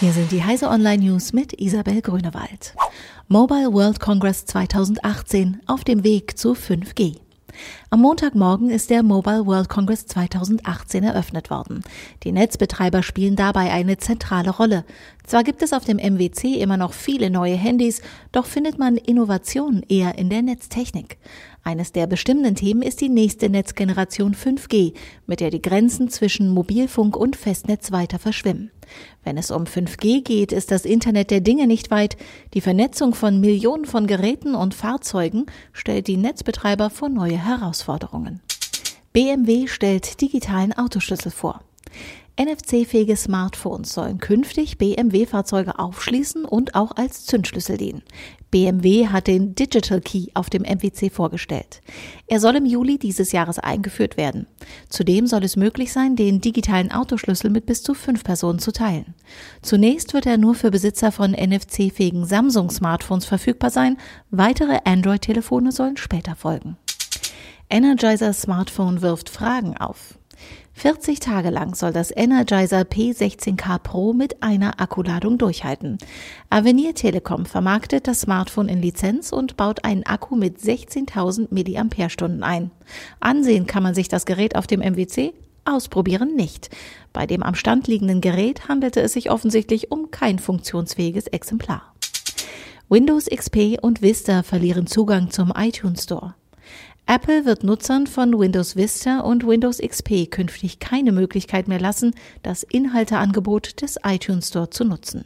Hier sind die Heise Online News mit Isabel Grünewald. Mobile World Congress 2018 auf dem Weg zu 5G. Am Montagmorgen ist der Mobile World Congress 2018 eröffnet worden. Die Netzbetreiber spielen dabei eine zentrale Rolle. Zwar gibt es auf dem MWC immer noch viele neue Handys, doch findet man Innovationen eher in der Netztechnik. Eines der bestimmenden Themen ist die nächste Netzgeneration 5G, mit der die Grenzen zwischen Mobilfunk und Festnetz weiter verschwimmen. Wenn es um 5G geht, ist das Internet der Dinge nicht weit. Die Vernetzung von Millionen von Geräten und Fahrzeugen stellt die Netzbetreiber vor neue Herausforderungen. BMW stellt digitalen Autoschlüssel vor. NFC-fähige Smartphones sollen künftig BMW-Fahrzeuge aufschließen und auch als Zündschlüssel dienen. BMW hat den Digital Key auf dem MWC vorgestellt. Er soll im Juli dieses Jahres eingeführt werden. Zudem soll es möglich sein, den digitalen Autoschlüssel mit bis zu fünf Personen zu teilen. Zunächst wird er nur für Besitzer von NFC-fähigen Samsung-Smartphones verfügbar sein. Weitere Android-Telefone sollen später folgen. Energizer Smartphone wirft Fragen auf. 40 Tage lang soll das Energizer P16K Pro mit einer Akkuladung durchhalten. Avenir Telekom vermarktet das Smartphone in Lizenz und baut einen Akku mit 16.000 mAh ein. Ansehen kann man sich das Gerät auf dem MWC, ausprobieren nicht. Bei dem am Stand liegenden Gerät handelte es sich offensichtlich um kein funktionsfähiges Exemplar. Windows XP und Vista verlieren Zugang zum iTunes Store. Apple wird Nutzern von Windows Vista und Windows XP künftig keine Möglichkeit mehr lassen, das Inhalteangebot des iTunes Store zu nutzen.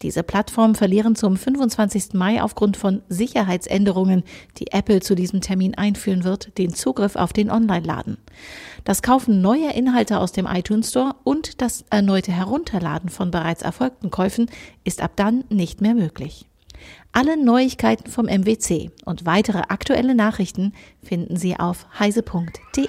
Diese Plattformen verlieren zum 25. Mai aufgrund von Sicherheitsänderungen, die Apple zu diesem Termin einführen wird, den Zugriff auf den Online-Laden. Das Kaufen neuer Inhalte aus dem iTunes Store und das erneute Herunterladen von bereits erfolgten Käufen ist ab dann nicht mehr möglich. Alle Neuigkeiten vom MWC und weitere aktuelle Nachrichten finden Sie auf heise.de.